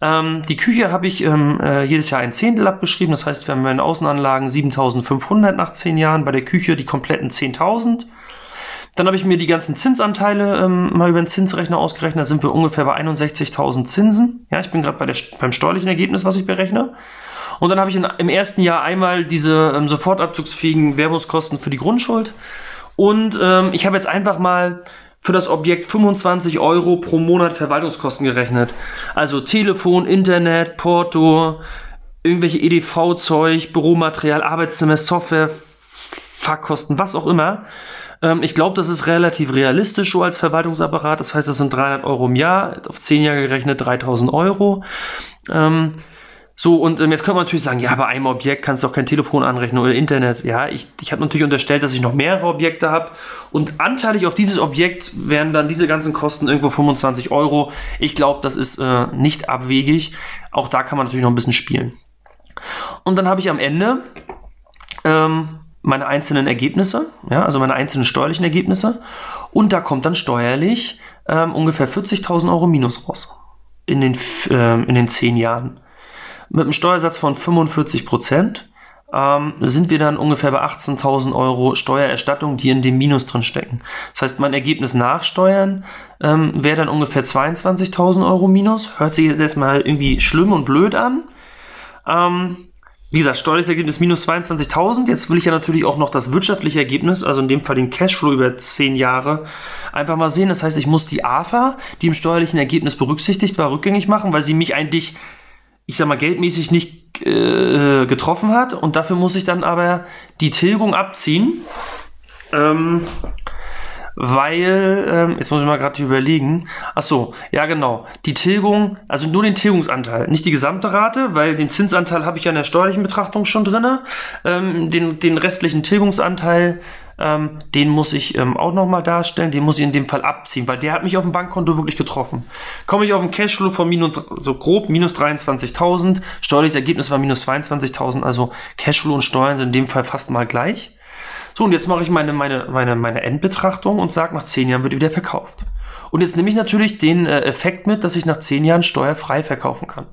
Ähm, die Küche habe ich ähm, äh, jedes Jahr ein Zehntel abgeschrieben. Das heißt, wir haben den Außenanlagen 7500 nach 10 Jahren, bei der Küche die kompletten 10.000. Dann habe ich mir die ganzen Zinsanteile ähm, mal über den Zinsrechner ausgerechnet. Da sind wir ungefähr bei 61.000 Zinsen. Ja, ich bin gerade bei beim steuerlichen Ergebnis, was ich berechne. Und dann habe ich in, im ersten Jahr einmal diese ähm, sofortabzugsfähigen Werbungskosten für die Grundschuld. Und ähm, ich habe jetzt einfach mal für das Objekt 25 Euro pro Monat Verwaltungskosten gerechnet. Also Telefon, Internet, Porto, irgendwelche EDV-Zeug, Büromaterial, Arbeitszimmer, Software, Fahrkosten, was auch immer. Ähm, ich glaube, das ist relativ realistisch so als Verwaltungsapparat. Das heißt, das sind 300 Euro im Jahr, auf 10 Jahre gerechnet 3000 Euro. Ähm, so, und ähm, jetzt könnte man natürlich sagen, ja, bei einem Objekt kannst du doch kein Telefon anrechnen oder Internet. Ja, ich, ich habe natürlich unterstellt, dass ich noch mehrere Objekte habe. Und anteilig auf dieses Objekt wären dann diese ganzen Kosten irgendwo 25 Euro. Ich glaube, das ist äh, nicht abwegig. Auch da kann man natürlich noch ein bisschen spielen. Und dann habe ich am Ende ähm, meine einzelnen Ergebnisse, ja, also meine einzelnen steuerlichen Ergebnisse. Und da kommt dann steuerlich ähm, ungefähr 40.000 Euro Minus raus in den, äh, in den 10 Jahren. Mit einem Steuersatz von 45 Prozent ähm, sind wir dann ungefähr bei 18.000 Euro Steuererstattung, die in dem Minus drin stecken. Das heißt, mein Ergebnis nach Steuern ähm, wäre dann ungefähr 22.000 Euro Minus. Hört sich jetzt erstmal irgendwie schlimm und blöd an. Ähm, wie gesagt, steuerliches Ergebnis minus 22.000. Jetzt will ich ja natürlich auch noch das wirtschaftliche Ergebnis, also in dem Fall den Cashflow über 10 Jahre, einfach mal sehen. Das heißt, ich muss die AFA, die im steuerlichen Ergebnis berücksichtigt war, rückgängig machen, weil sie mich eigentlich, ich sag mal, geldmäßig nicht äh, getroffen hat. Und dafür muss ich dann aber die Tilgung abziehen. Ähm, weil, ähm, jetzt muss ich mal gerade überlegen, ach so, ja genau, die Tilgung, also nur den Tilgungsanteil, nicht die gesamte Rate, weil den Zinsanteil habe ich ja in der steuerlichen Betrachtung schon drin, ähm, den, den restlichen Tilgungsanteil, ähm, den muss ich ähm, auch nochmal darstellen, den muss ich in dem Fall abziehen, weil der hat mich auf dem Bankkonto wirklich getroffen. Komme ich auf einen Cashflow von minus, so grob minus 23.000, steuerliches Ergebnis war minus 22.000, also Cashflow und Steuern sind in dem Fall fast mal gleich. So, und jetzt mache ich meine, meine, meine, meine Endbetrachtung und sage, nach 10 Jahren wird wieder verkauft. Und jetzt nehme ich natürlich den äh, Effekt mit, dass ich nach 10 Jahren steuerfrei verkaufen kann.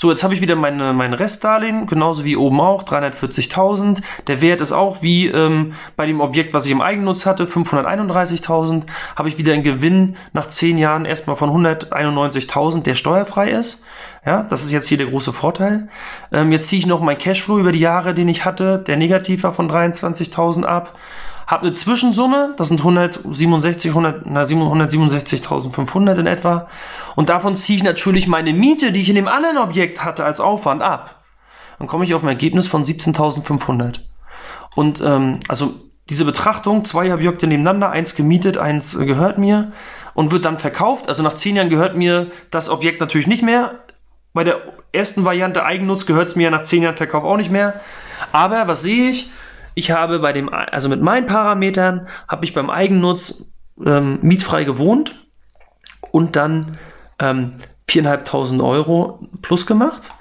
So, jetzt habe ich wieder meine, mein Restdarlehen, genauso wie oben auch, 340.000. Der Wert ist auch wie ähm, bei dem Objekt, was ich im Eigennutz hatte, 531.000. Habe ich wieder einen Gewinn nach 10 Jahren erstmal von 191.000, der steuerfrei ist. Ja, das ist jetzt hier der große Vorteil. Ähm, jetzt ziehe ich noch mein Cashflow über die Jahre, den ich hatte, der negativ war von 23.000 ab. Habe eine Zwischensumme, das sind 167, 100, 167.500 in etwa. Und davon ziehe ich natürlich meine Miete, die ich in dem anderen Objekt hatte, als Aufwand ab. Dann komme ich auf ein Ergebnis von 17.500. Und ähm, also diese Betrachtung, zwei Objekte nebeneinander, eins gemietet, eins gehört mir und wird dann verkauft. Also nach zehn Jahren gehört mir das Objekt natürlich nicht mehr, bei der ersten Variante Eigennutz gehört es mir ja nach 10 Jahren Verkauf auch nicht mehr. Aber was sehe ich? Ich habe bei dem, also mit meinen Parametern, habe ich beim Eigennutz ähm, mietfrei gewohnt und dann ähm, 4.500 Euro plus gemacht.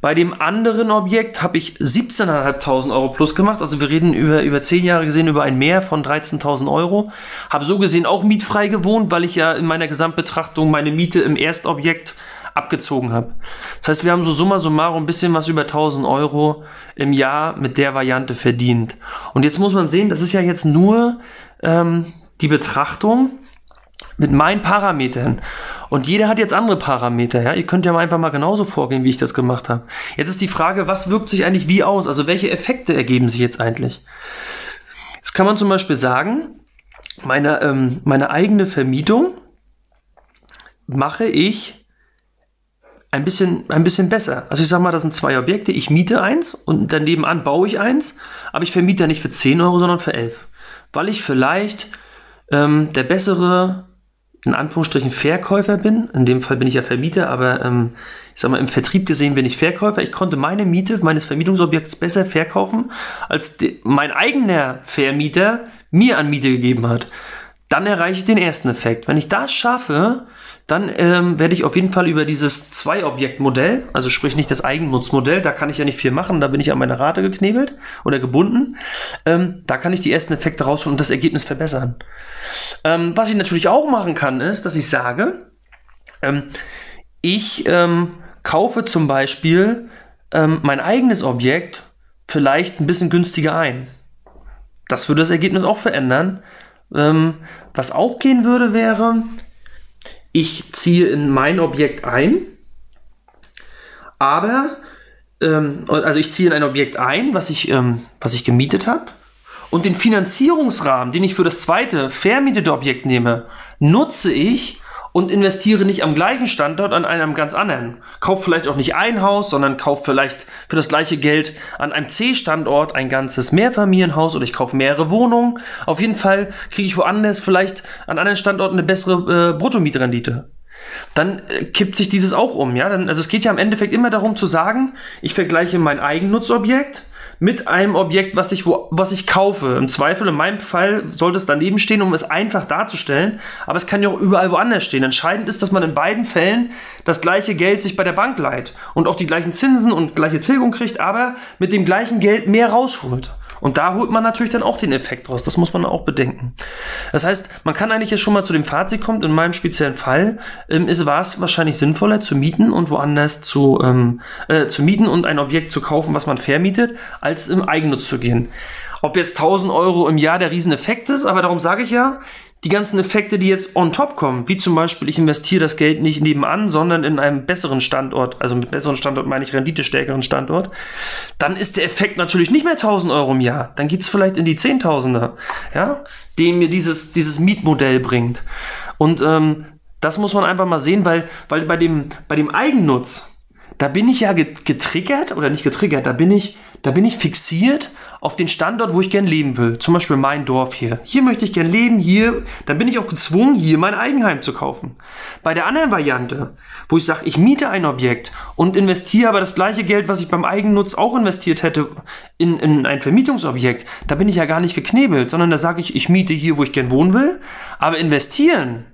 Bei dem anderen Objekt habe ich 17.500 Euro plus gemacht. Also wir reden über, über 10 Jahre gesehen über ein Mehr von 13.000 Euro. Habe so gesehen auch mietfrei gewohnt, weil ich ja in meiner Gesamtbetrachtung meine Miete im Erstobjekt abgezogen habe. Das heißt, wir haben so summa summarum ein bisschen was über 1000 Euro im Jahr mit der Variante verdient. Und jetzt muss man sehen, das ist ja jetzt nur ähm, die Betrachtung mit meinen Parametern. Und jeder hat jetzt andere Parameter. Ja? Ihr könnt ja mal einfach mal genauso vorgehen, wie ich das gemacht habe. Jetzt ist die Frage, was wirkt sich eigentlich wie aus? Also welche Effekte ergeben sich jetzt eigentlich? Jetzt kann man zum Beispiel sagen, meine, ähm, meine eigene Vermietung mache ich ein bisschen, ein bisschen besser. Also ich sage mal, das sind zwei Objekte. Ich miete eins und daneben an baue ich eins. aber ich vermiete nicht für 10 Euro, sondern für 11. Weil ich vielleicht ähm, der bessere, in Anführungsstrichen, Verkäufer bin. In dem Fall bin ich ja Vermieter, aber ähm, ich sag mal, im Vertrieb gesehen bin ich Verkäufer. Ich konnte meine Miete meines Vermietungsobjekts besser verkaufen, als mein eigener Vermieter mir an Miete gegeben hat. Dann erreiche ich den ersten Effekt. Wenn ich das schaffe, dann ähm, werde ich auf jeden Fall über dieses Zwei-Objekt-Modell, also sprich nicht das Eigennutzmodell, da kann ich ja nicht viel machen, da bin ich an meine Rate geknebelt oder gebunden. Ähm, da kann ich die ersten Effekte rausholen und das Ergebnis verbessern. Ähm, was ich natürlich auch machen kann, ist, dass ich sage, ähm, ich ähm, kaufe zum Beispiel ähm, mein eigenes Objekt vielleicht ein bisschen günstiger ein. Das würde das Ergebnis auch verändern. was auch gehen würde, wäre, ich ziehe in mein Objekt ein, aber, ähm, also ich ziehe in ein Objekt ein, was ich, ähm, was ich gemietet habe, und den Finanzierungsrahmen, den ich für das zweite vermietete Objekt nehme, nutze ich, und investiere nicht am gleichen Standort an einem ganz anderen. Kauf vielleicht auch nicht ein Haus, sondern kauf vielleicht für das gleiche Geld an einem C-Standort ein ganzes Mehrfamilienhaus oder ich kaufe mehrere Wohnungen. Auf jeden Fall kriege ich woanders vielleicht an anderen Standorten eine bessere äh, Bruttomietrendite dann äh, kippt sich dieses auch um. Ja? Dann, also es geht ja im Endeffekt immer darum zu sagen, ich vergleiche mein Eigennutzobjekt mit einem Objekt, was ich, wo, was ich kaufe. Im Zweifel, in meinem Fall, sollte es daneben stehen, um es einfach darzustellen. Aber es kann ja auch überall woanders stehen. Entscheidend ist, dass man in beiden Fällen das gleiche Geld sich bei der Bank leiht und auch die gleichen Zinsen und gleiche Tilgung kriegt, aber mit dem gleichen Geld mehr rausholt. Und da holt man natürlich dann auch den Effekt raus. Das muss man auch bedenken. Das heißt, man kann eigentlich jetzt schon mal zu dem Fazit kommen, in meinem speziellen Fall ähm, ist war es wahrscheinlich sinnvoller zu mieten und woanders zu, ähm, äh, zu mieten und ein Objekt zu kaufen, was man vermietet, als im Eigennutz zu gehen. Ob jetzt 1000 Euro im Jahr der Rieseneffekt ist, aber darum sage ich ja, die ganzen Effekte, die jetzt on top kommen, wie zum Beispiel, ich investiere das Geld nicht nebenan, sondern in einem besseren Standort, also mit besseren Standort meine ich renditestärkeren Standort, dann ist der Effekt natürlich nicht mehr 1000 Euro im Jahr. Dann geht es vielleicht in die Zehntausender, ja, den mir dieses, dieses Mietmodell bringt. Und ähm, das muss man einfach mal sehen, weil, weil bei, dem, bei dem Eigennutz, da bin ich ja getriggert oder nicht getriggert, da bin ich, da bin ich fixiert auf den Standort, wo ich gern leben will. Zum Beispiel mein Dorf hier. Hier möchte ich gern leben, hier, dann bin ich auch gezwungen, hier mein Eigenheim zu kaufen. Bei der anderen Variante, wo ich sage, ich miete ein Objekt und investiere aber das gleiche Geld, was ich beim Eigennutz auch investiert hätte, in, in ein Vermietungsobjekt, da bin ich ja gar nicht geknebelt, sondern da sage ich, ich miete hier, wo ich gern wohnen will, aber investieren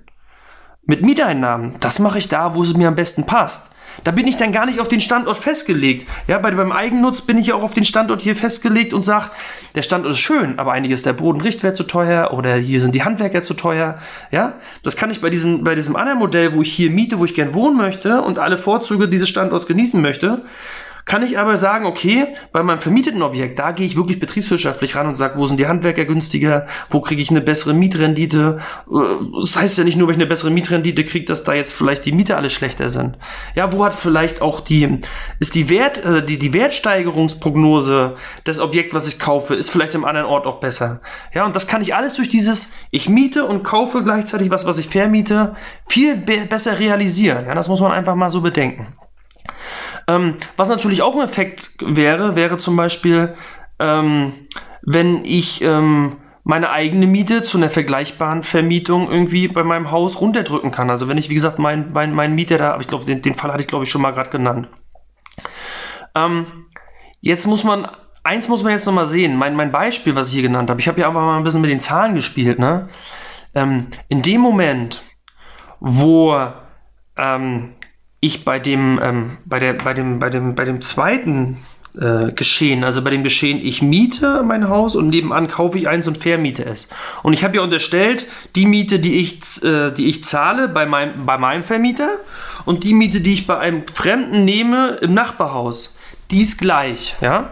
mit Mieteinnahmen, das mache ich da, wo es mir am besten passt. Da bin ich dann gar nicht auf den Standort festgelegt. Ja, bei, beim Eigennutz bin ich ja auch auf den Standort hier festgelegt und sage, der Standort ist schön, aber eigentlich ist der Bodenrichtwert zu teuer oder hier sind die Handwerker zu teuer. Ja, das kann ich bei diesem, bei diesem anderen Modell, wo ich hier miete, wo ich gern wohnen möchte und alle Vorzüge dieses Standorts genießen möchte, kann ich aber sagen, okay, bei meinem vermieteten Objekt, da gehe ich wirklich betriebswirtschaftlich ran und sage, wo sind die Handwerker günstiger, wo kriege ich eine bessere Mietrendite. Äh, das heißt ja nicht nur, wenn ich eine bessere Mietrendite kriege, dass da jetzt vielleicht die Miete alle schlechter sind. Ja, wo hat vielleicht auch die, ist die Wert, äh, die, die Wertsteigerungsprognose des Objekts, was ich kaufe, ist vielleicht im anderen Ort auch besser. Ja, und das kann ich alles durch dieses, ich miete und kaufe gleichzeitig was, was ich vermiete, viel be besser realisieren. Ja, das muss man einfach mal so bedenken. Ähm, was natürlich auch ein Effekt wäre, wäre zum Beispiel, ähm, wenn ich ähm, meine eigene Miete zu einer vergleichbaren Vermietung irgendwie bei meinem Haus runterdrücken kann. Also wenn ich, wie gesagt, mein, mein, mein Mieter da, aber ich glaube, den, den Fall hatte ich, glaube ich, schon mal gerade genannt. Ähm, jetzt muss man, eins muss man jetzt nochmal sehen, mein, mein Beispiel, was ich hier genannt habe, ich habe ja einfach mal ein bisschen mit den Zahlen gespielt, ne? Ähm, in dem Moment, wo ähm, ich bei dem, ähm, bei der, bei dem, bei dem, bei dem zweiten äh, Geschehen, also bei dem Geschehen, ich miete mein Haus und nebenan kaufe ich eins und vermiete es. Und ich habe ja unterstellt, die Miete, die ich, äh, die ich zahle bei meinem, bei meinem Vermieter und die Miete, die ich bei einem Fremden nehme im Nachbarhaus, die ist gleich. Ja?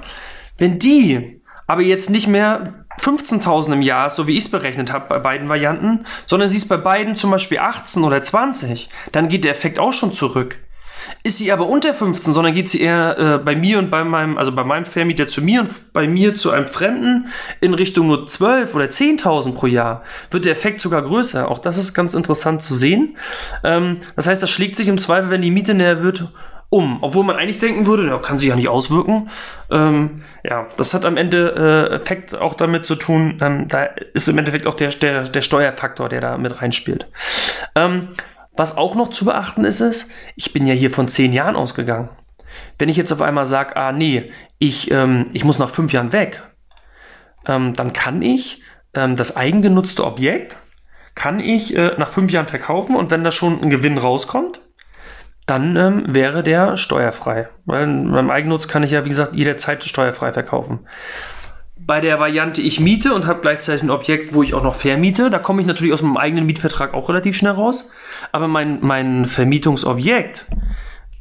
Wenn die aber jetzt nicht mehr 15.000 im Jahr so wie ich es berechnet habe bei beiden Varianten, sondern sie ist bei beiden zum Beispiel 18 oder 20, dann geht der Effekt auch schon zurück. Ist sie aber unter 15, sondern geht sie eher äh, bei mir und bei meinem, also bei meinem Vermieter zu mir und bei mir zu einem Fremden in Richtung nur 12 oder 10.000 pro Jahr, wird der Effekt sogar größer. Auch das ist ganz interessant zu sehen. Ähm, das heißt, das schlägt sich im Zweifel, wenn die Miete näher wird, um, obwohl man eigentlich denken würde, ja, kann sich ja nicht auswirken. Ähm, ja, das hat am Ende äh, Effekt auch damit zu tun, ähm, da ist im Endeffekt auch der, der, der Steuerfaktor, der da mit reinspielt. Ähm, was auch noch zu beachten ist, ist, ich bin ja hier von zehn Jahren ausgegangen. Wenn ich jetzt auf einmal sage, ah nee, ich, ähm, ich muss nach fünf Jahren weg, ähm, dann kann ich ähm, das eigengenutzte Objekt, kann ich äh, nach fünf Jahren verkaufen und wenn da schon ein Gewinn rauskommt, dann ähm, wäre der steuerfrei. Weil beim Eigennutz kann ich ja, wie gesagt, jederzeit steuerfrei verkaufen. Bei der Variante, ich miete und habe gleichzeitig ein Objekt, wo ich auch noch vermiete, da komme ich natürlich aus meinem eigenen Mietvertrag auch relativ schnell raus. Aber mein, mein Vermietungsobjekt,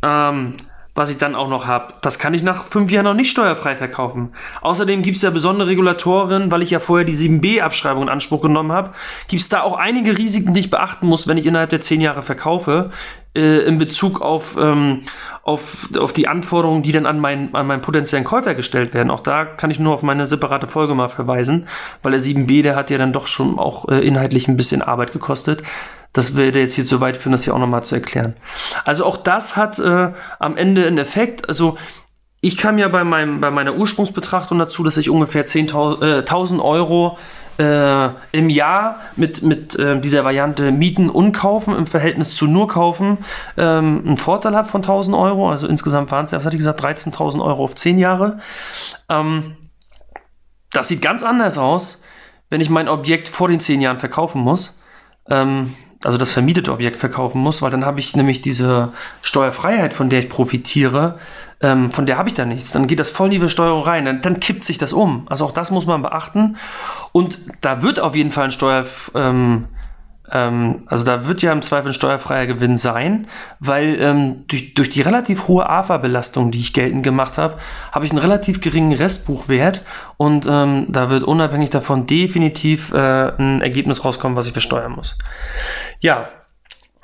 ähm, was ich dann auch noch habe, das kann ich nach fünf Jahren noch nicht steuerfrei verkaufen. Außerdem gibt es ja besondere Regulatoren, weil ich ja vorher die 7b-Abschreibung in Anspruch genommen habe, gibt es da auch einige Risiken, die ich beachten muss, wenn ich innerhalb der zehn Jahre verkaufe, äh, in Bezug auf, ähm, auf, auf die Anforderungen, die dann an, mein, an meinen potenziellen Käufer gestellt werden. Auch da kann ich nur auf meine separate Folge mal verweisen, weil der 7b, der hat ja dann doch schon auch äh, inhaltlich ein bisschen Arbeit gekostet. Das würde jetzt hier zu weit führen, das hier auch nochmal zu erklären. Also auch das hat äh, am Ende einen Effekt. Also ich kam ja bei, meinem, bei meiner Ursprungsbetrachtung dazu, dass ich ungefähr 10.000 äh, 1000 Euro äh, im Jahr mit, mit äh, dieser Variante Mieten und Kaufen im Verhältnis zu nur Kaufen ähm, einen Vorteil habe von 1000 Euro. Also insgesamt waren es, was hatte ich gesagt, 13.000 Euro auf 10 Jahre. Ähm, das sieht ganz anders aus, wenn ich mein Objekt vor den 10 Jahren verkaufen muss. Ähm, also das vermietete Objekt verkaufen muss, weil dann habe ich nämlich diese Steuerfreiheit, von der ich profitiere, ähm, von der habe ich dann nichts. Dann geht das voll in die Besteuerung rein, dann, dann, kippt sich das um. Also auch das muss man beachten. Und da wird auf jeden Fall ein Steuer, ähm, ähm, also da wird ja im Zweifel ein steuerfreier Gewinn sein, weil ähm, durch, durch die relativ hohe AFA-Belastung, die ich geltend gemacht habe, habe ich einen relativ geringen Restbuchwert und ähm, da wird unabhängig davon definitiv äh, ein Ergebnis rauskommen, was ich versteuern muss. Ja,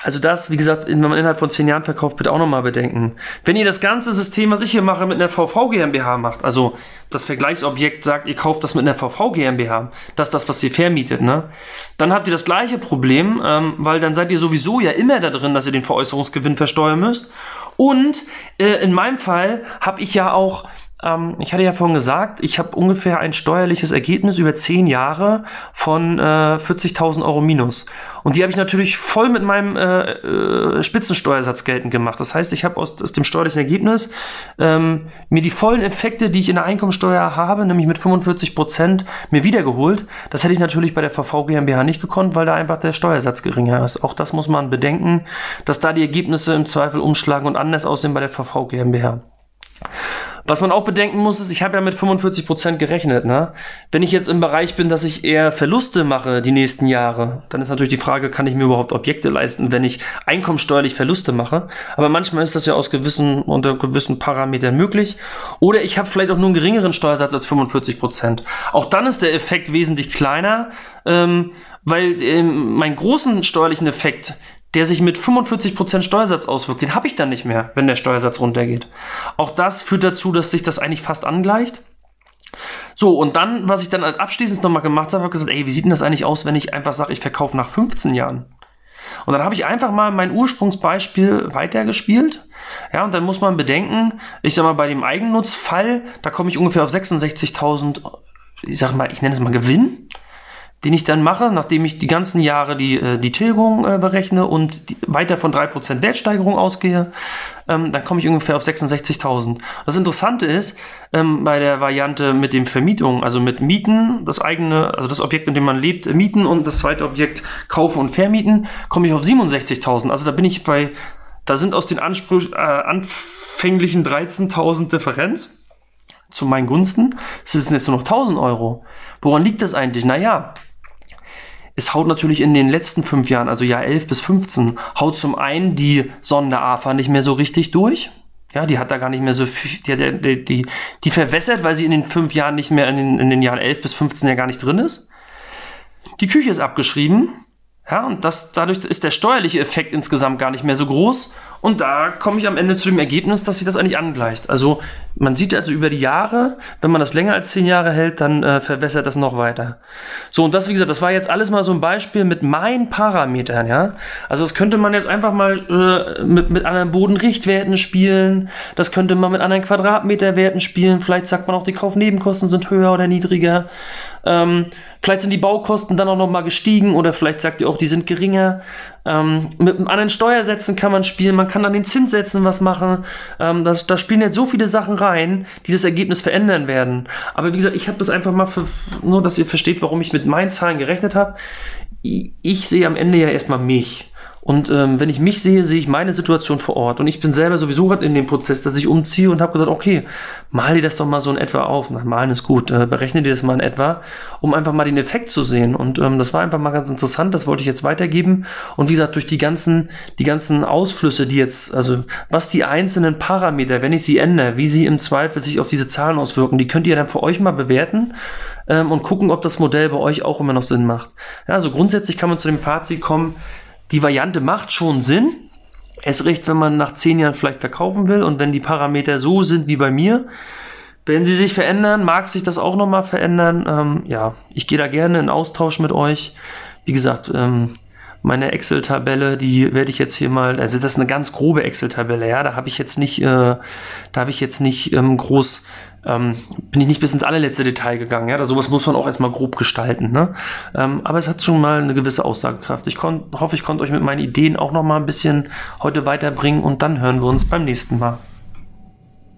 also das, wie gesagt, wenn man innerhalb von zehn Jahren verkauft, bitte auch nochmal bedenken. Wenn ihr das ganze System, was ich hier mache, mit einer VV GmbH macht, also das Vergleichsobjekt sagt, ihr kauft das mit einer VV GmbH, das ist das, was ihr vermietet, ne? Dann habt ihr das gleiche Problem, ähm, weil dann seid ihr sowieso ja immer da drin, dass ihr den Veräußerungsgewinn versteuern müsst. Und äh, in meinem Fall habe ich ja auch ähm, ich hatte ja vorhin gesagt, ich habe ungefähr ein steuerliches Ergebnis über 10 Jahre von äh, 40.000 Euro minus. Und die habe ich natürlich voll mit meinem äh, äh, Spitzensteuersatz geltend gemacht. Das heißt, ich habe aus, aus, dem steuerlichen Ergebnis ähm, mir die vollen Effekte, die ich in der Einkommensteuer habe, nämlich mit 45 Prozent, mir wiedergeholt. Das hätte ich natürlich bei der VV GmbH nicht gekonnt, weil da einfach der Steuersatz geringer ist. Auch das muss man bedenken, dass da die Ergebnisse im Zweifel umschlagen und anders aussehen bei der VV GmbH. Was man auch bedenken muss, ist, ich habe ja mit 45% gerechnet. Ne? Wenn ich jetzt im Bereich bin, dass ich eher Verluste mache die nächsten Jahre, dann ist natürlich die Frage, kann ich mir überhaupt Objekte leisten, wenn ich einkommensteuerlich Verluste mache? Aber manchmal ist das ja aus gewissen, unter gewissen Parametern möglich. Oder ich habe vielleicht auch nur einen geringeren Steuersatz als 45%. Auch dann ist der Effekt wesentlich kleiner, ähm, weil ähm, meinen großen steuerlichen Effekt, der sich mit 45% Steuersatz auswirkt, den habe ich dann nicht mehr, wenn der Steuersatz runtergeht. Auch das führt dazu, dass sich das eigentlich fast angleicht. So, und dann, was ich dann abschließend nochmal gemacht habe, habe gesagt, ey, wie sieht denn das eigentlich aus, wenn ich einfach sage, ich verkaufe nach 15 Jahren? Und dann habe ich einfach mal mein Ursprungsbeispiel weitergespielt. Ja, und dann muss man bedenken, ich sag mal, bei dem Eigennutzfall, da komme ich ungefähr auf 66.000, ich sag mal, ich nenne es mal Gewinn den ich dann mache, nachdem ich die ganzen Jahre die, äh, die Tilgung äh, berechne und die, weiter von 3% Wertsteigerung ausgehe, ähm, dann komme ich ungefähr auf 66.000. Das Interessante ist, ähm, bei der Variante mit dem Vermietung, also mit Mieten, das eigene, also das Objekt, in dem man lebt, mieten und das zweite Objekt kaufen und vermieten, komme ich auf 67.000. Also da bin ich bei, da sind aus den Anspruch, äh, anfänglichen 13.000 Differenz zu meinen Gunsten, es sind jetzt nur noch 1.000 Euro. Woran liegt das eigentlich? Naja, es haut natürlich in den letzten fünf Jahren, also Jahr 11 bis 15, haut zum einen die Sonder-AFA nicht mehr so richtig durch. Ja, die hat da gar nicht mehr so viel, die, die, die, die verwässert, weil sie in den fünf Jahren nicht mehr, in den, in den Jahren 11 bis 15 ja gar nicht drin ist. Die Küche ist abgeschrieben. Ja, und das, dadurch ist der steuerliche Effekt insgesamt gar nicht mehr so groß. Und da komme ich am Ende zu dem Ergebnis, dass sich das eigentlich angleicht. Also man sieht also über die Jahre, wenn man das länger als zehn Jahre hält, dann äh, verbessert das noch weiter. So, und das, wie gesagt, das war jetzt alles mal so ein Beispiel mit meinen Parametern, ja. Also das könnte man jetzt einfach mal äh, mit, mit anderen Bodenrichtwerten spielen, das könnte man mit anderen Quadratmeterwerten spielen, vielleicht sagt man auch, die Kaufnebenkosten sind höher oder niedriger. Ähm, vielleicht sind die Baukosten dann auch nochmal gestiegen oder vielleicht sagt ihr auch, die sind geringer. Ähm, mit anderen Steuersätzen kann man spielen, man kann an den Zinssätzen was machen. Ähm, das, da spielen jetzt so viele Sachen rein, die das Ergebnis verändern werden. Aber wie gesagt, ich habe das einfach mal für, nur, dass ihr versteht, warum ich mit meinen Zahlen gerechnet habe. Ich sehe am Ende ja erstmal mich. Und ähm, wenn ich mich sehe, sehe ich meine Situation vor Ort. Und ich bin selber sowieso gerade in dem Prozess, dass ich umziehe und habe gesagt, okay, mal dir das doch mal so in etwa auf. Na, malen ist gut, äh, berechne dir das mal in etwa, um einfach mal den Effekt zu sehen. Und ähm, das war einfach mal ganz interessant, das wollte ich jetzt weitergeben. Und wie gesagt, durch die ganzen, die ganzen Ausflüsse, die jetzt, also was die einzelnen Parameter, wenn ich sie ändere, wie sie im Zweifel sich auf diese Zahlen auswirken, die könnt ihr dann für euch mal bewerten ähm, und gucken, ob das Modell bei euch auch immer noch Sinn macht. Ja, also grundsätzlich kann man zu dem Fazit kommen, die Variante macht schon Sinn. Es recht, wenn man nach zehn Jahren vielleicht verkaufen will und wenn die Parameter so sind wie bei mir. Wenn sie sich verändern, mag sich das auch nochmal verändern. Ähm, ja, ich gehe da gerne in Austausch mit euch. Wie gesagt, ähm, meine Excel-Tabelle, die werde ich jetzt hier mal, also das ist eine ganz grobe Excel-Tabelle, ja, da habe ich jetzt nicht, äh, da habe ich jetzt nicht ähm, groß, ähm, bin ich nicht bis ins allerletzte Detail gegangen, ja, da sowas muss man auch erstmal grob gestalten, ne? Ähm, aber es hat schon mal eine gewisse Aussagekraft. Ich hoffe, ich konnte euch mit meinen Ideen auch noch mal ein bisschen heute weiterbringen und dann hören wir uns beim nächsten Mal.